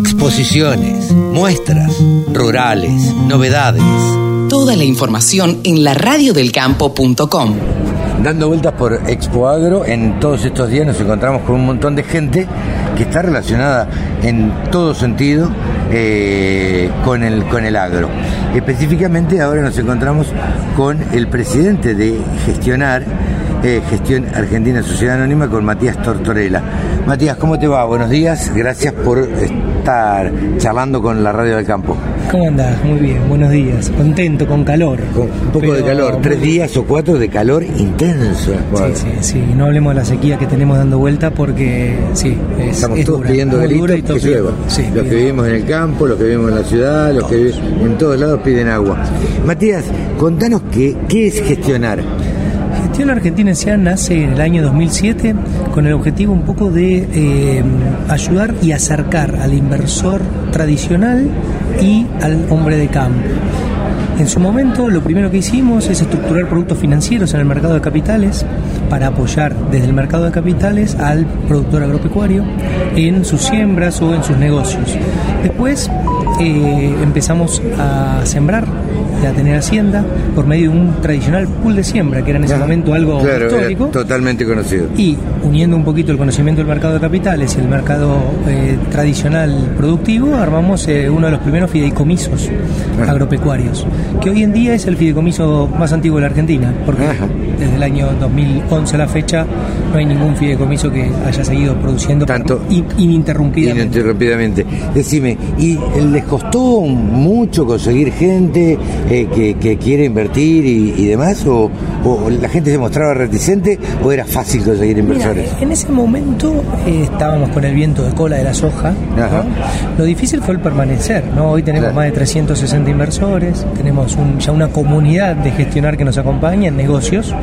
exposiciones, muestras, rurales, novedades. Toda la información en la radiodelcampo.com. Dando vueltas por Expo Agro, en todos estos días nos encontramos con un montón de gente que está relacionada en todo sentido eh, con, el, con el agro. Específicamente ahora nos encontramos con el presidente de Gestionar, eh, Gestión Argentina Sociedad Anónima, con Matías Tortorella. Matías, ¿cómo te va? Buenos días, gracias por estar charlando con la Radio del Campo. ¿Cómo andás? Muy bien, buenos días. Contento, con calor. Con un poco de calor, tres días o cuatro de calor intenso. Sí, sí, sí. No hablemos de la sequía que tenemos dando vuelta porque sí, es, Estamos todos pidiendo gritos que llueva. los que vivimos en el campo, los que vivimos en la ciudad, los que viven en todos lados piden agua. Matías, contanos qué, qué es gestionar. Gestión Argentina S.A. nace en el año 2007 con el objetivo un poco de eh, ayudar y acercar al inversor tradicional y al hombre de campo. En su momento lo primero que hicimos es estructurar productos financieros en el mercado de capitales para apoyar desde el mercado de capitales al productor agropecuario en sus siembras o en sus negocios. Después eh, empezamos a sembrar a tener hacienda por medio de un tradicional pool de siembra, que era en ese momento algo histórico. Totalmente conocido. Y uniendo un poquito el conocimiento del mercado de capitales y el mercado eh, tradicional productivo, armamos eh, uno de los primeros fideicomisos agropecuarios, que hoy en día es el fideicomiso más antiguo de la Argentina, porque desde el año 2011 a la fecha no hay ningún fideicomiso que haya seguido produciendo tanto ininterrumpidamente. ininterrumpidamente. Decime, ¿y les costó mucho conseguir gente? Eh, que, quiere invertir y, demás? O, la gente se mostraba reticente o era fácil conseguir inversores? en ese momento eh, estábamos con el viento de cola de la soja. Lo difícil fue el permanecer. ¿no? Hoy tenemos más de 360 inversores, tenemos ya una comunidad de gestionar que nos acompaña en negocios,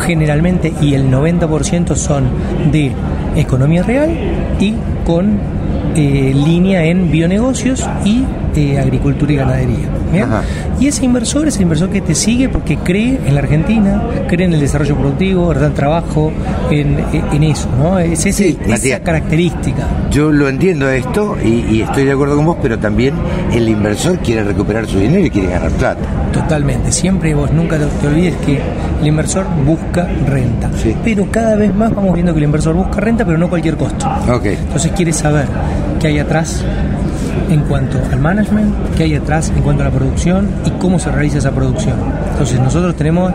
generalmente, y el 90% son de economía real y con eh, línea en bionegocios y agricultura y ganadería. Y ese inversor es el inversor que te sigue porque cree en la Argentina, cree en el desarrollo productivo, en el trabajo, en, eso, ¿no? Es esa característica. Yo lo entiendo esto y, estoy de acuerdo con vos, pero también el inversor quiere recuperar su dinero y quiere ganar plata. Totalmente, siempre vos nunca te, olvides que el inversor busca renta. Pero cada vez más vamos viendo que el inversor busca renta, pero no cualquier costo. Okay. Entonces quiere saber qué hay atrás en cuanto al management, qué hay atrás en cuanto a la producción y cómo se realiza esa producción. Entonces nosotros tenemos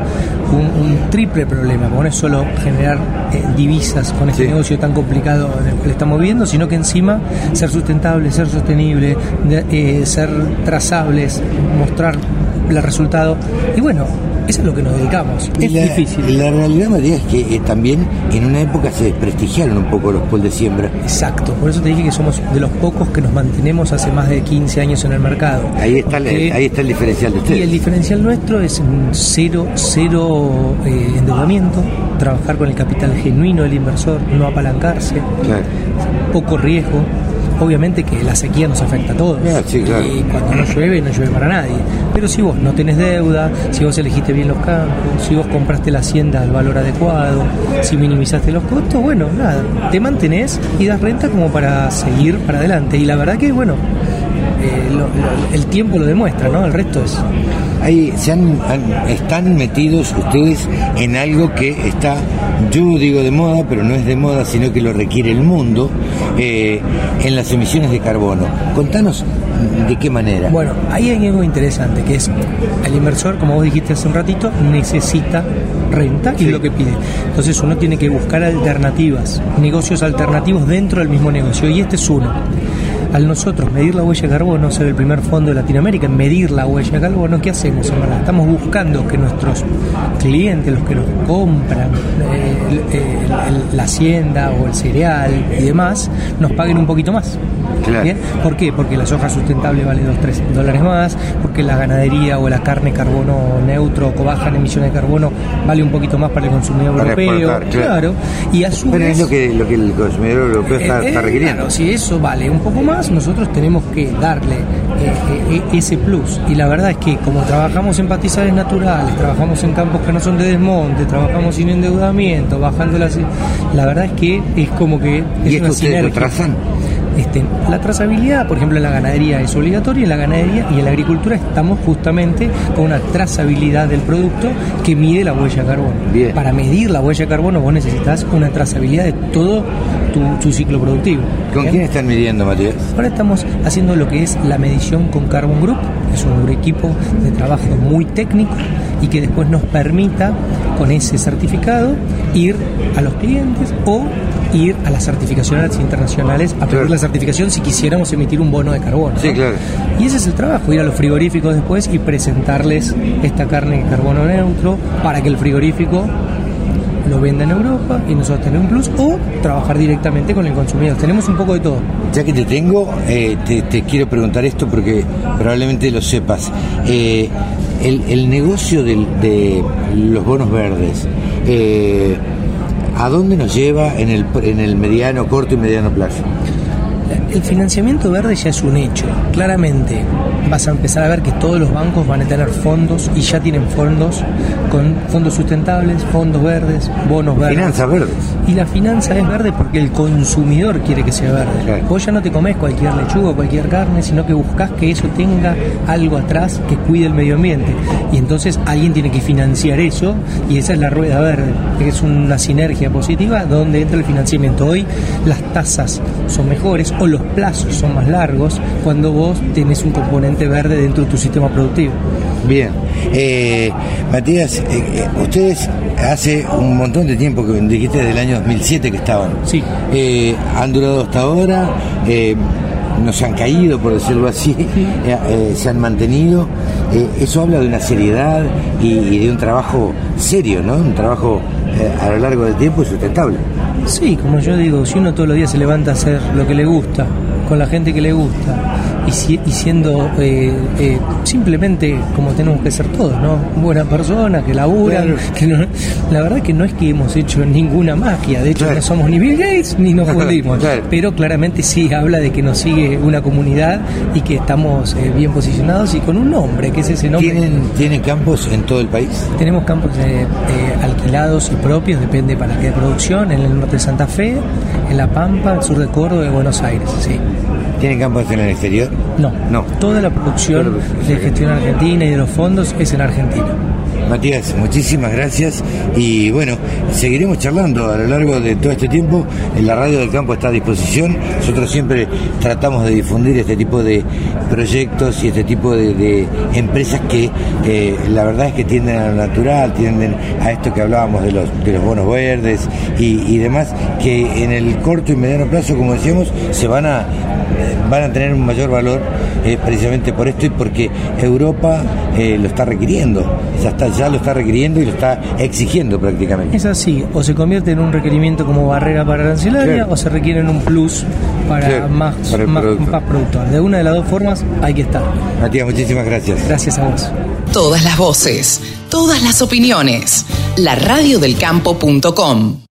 un, triple problema, no es solo generar eh, divisas con este negocio tan complicado en el que estamos viendo, sino que encima ser sustentable, ser sostenible, eh, ser trazables, mostrar el resultado. Y bueno, eso es lo que nos dedicamos. Es difícil. La realidad, Matías, es que eh, también en una época se desprestigiaron un poco los pools de siembra. Exacto, por eso te dije que somos de los pocos que nos mantenemos hace más de 15 años en el mercado. Ahí está, el, ahí está el diferencial de ustedes. Y el diferencial nuestro es cero, cero eh, endeudamiento, trabajar con el capital genuino del inversor, no apalancarse, poco riesgo obviamente que la sequía nos afecta a todos. Ah, y cuando no llueve, no llueve para nadie. Pero si vos no tenés deuda, si vos elegiste bien los campos, si vos compraste la hacienda al valor adecuado, si minimizaste los costos, bueno, nada, te mantenés y das renta como para seguir para adelante. Y la verdad que, bueno, eh, el tiempo lo demuestra, ¿no? El resto es Ahí se han, están metidos ustedes en algo que está, yo digo de moda, pero no es de moda, sino que lo requiere el mundo, eh, en las emisiones de carbono. Contanos de qué manera. Bueno, ahí hay algo interesante, que es el inversor, como vos dijiste hace un ratito, necesita renta y es lo que pide. Entonces uno tiene que buscar alternativas, negocios alternativos dentro del mismo negocio, y este es uno al nosotros medir la huella de carbono, ser el primer fondo de Latinoamérica en medir la huella de carbono, ¿qué hacemos? Estamos buscando que nuestros clientes, los que nos compran eh, la hacienda o el cereal y demás, nos paguen un poquito más. ¿Por qué? Porque la soja sustentable vale 2, 3 dólares más, porque la ganadería o la carne carbono neutro o baja en emisiones de carbono vale un poquito más para el consumidor europeo. claro. Y a su Pero es lo que, lo que el consumidor europeo está, eh, eh, requiriendo. si eso vale un poco más, nosotros tenemos que darle eh, ese plus. Y la verdad es que como trabajamos en pastizales naturales, trabajamos en campos que no son de desmonte, trabajamos sin endeudamiento, bajando las... La verdad es que es como que... Es ¿Y ustedes lo trazan? Este, la trazabilidad, por ejemplo, en la ganadería es obligatoria, en la ganadería y en la agricultura estamos justamente con una trazabilidad del producto que mide la huella de carbono. Para medir la huella de carbono vos necesitas una trazabilidad de todo tu, ciclo productivo. ¿Con quién están midiendo, Matías? Ahora estamos haciendo lo que es la medición con Carbon Group, es un equipo de trabajo muy técnico y que después nos permita con ese certificado ir a los clientes o ir a las certificaciones internacionales a pedir la certificación si quisiéramos emitir un bono de carbono. Sí, claro. Y ese es el trabajo, ir a los frigoríficos después y presentarles esta carne de carbono neutro para que el frigorífico lo venda en Europa y nosotros tenemos un plus o trabajar directamente con el consumidor. Tenemos un poco de todo. Ya que te tengo, eh, te, quiero preguntar esto porque probablemente lo sepas. Eh, el, negocio de los bonos verdes, eh, ¿a dónde nos lleva en el, en el mediano, corto y mediano plazo? El financiamiento verde ya es un hecho. Claramente vas a empezar a ver que todos los bancos van a tener fondos y ya tienen fondos con fondos sustentables, fondos verdes, bonos verdes. Finanzas verdes. Y la finanza es verde porque el consumidor quiere que sea verde. Vos ya no te comes cualquier lechuga o cualquier carne, sino que buscas que eso tenga algo atrás que cuide el medio ambiente. Y entonces alguien tiene que financiar eso y esa es la rueda verde, que es una sinergia positiva donde entra el financiamiento. Hoy las tasas son mejores o los plazos son más largos cuando vos tenés un componente verde dentro de tu sistema productivo. Bien. Eh, Matías, eh, eh, ustedes hace un montón de tiempo que dijiste desde el año 2007 que estaban. Sí. han durado hasta ahora, no se han caído, por decirlo así, se han mantenido. eso habla de una seriedad y, de un trabajo serio, ¿no? Un trabajo a lo largo del tiempo y sustentable. Sí, como yo digo, si uno todos los días se levanta a hacer lo que le gusta, con la gente que le gusta, y, siendo eh, eh, simplemente como tenemos que ser todos, ¿no? Buena persona, que laburan. Que la verdad que no es que hemos hecho ninguna magia, de hecho no somos ni Bill Gates ni nos volvimos, pero claramente sí habla de que nos sigue una comunidad y que estamos eh, bien posicionados y con un nombre, que es ese nombre. ¿Tienen, ¿Tienen campos en todo el país? Tenemos campos alquilados y propios, depende para qué producción, en el norte de Santa Fe, en La Pampa, el sur de Córdoba y Buenos Aires, sí. ¿Tienen campos en el exterior? No, no. Toda la producción de gestión argentina y de los fondos es en Argentina. Matías, muchísimas gracias y bueno, seguiremos charlando a lo largo de todo este tiempo. La radio del campo está a disposición. Nosotros siempre tratamos de difundir este tipo de proyectos y este tipo de, empresas que la verdad es que tienden a lo natural, tienden a esto que hablábamos de los, de los bonos verdes y, demás, que en el corto y mediano plazo, como decíamos, se van a, van a tener un mayor valor eh, precisamente por esto y porque Europa eh, lo está requiriendo. Ya está ya lo está requiriendo y lo está exigiendo prácticamente. Es así, o se convierte en un requerimiento como barrera para arancelaria o se requiere en un plus para, más, más, productor. De una de las dos formas hay que estar. Matías, muchísimas gracias. Gracias a vos. Todas las voces, todas las opiniones. La radiodelcampo.com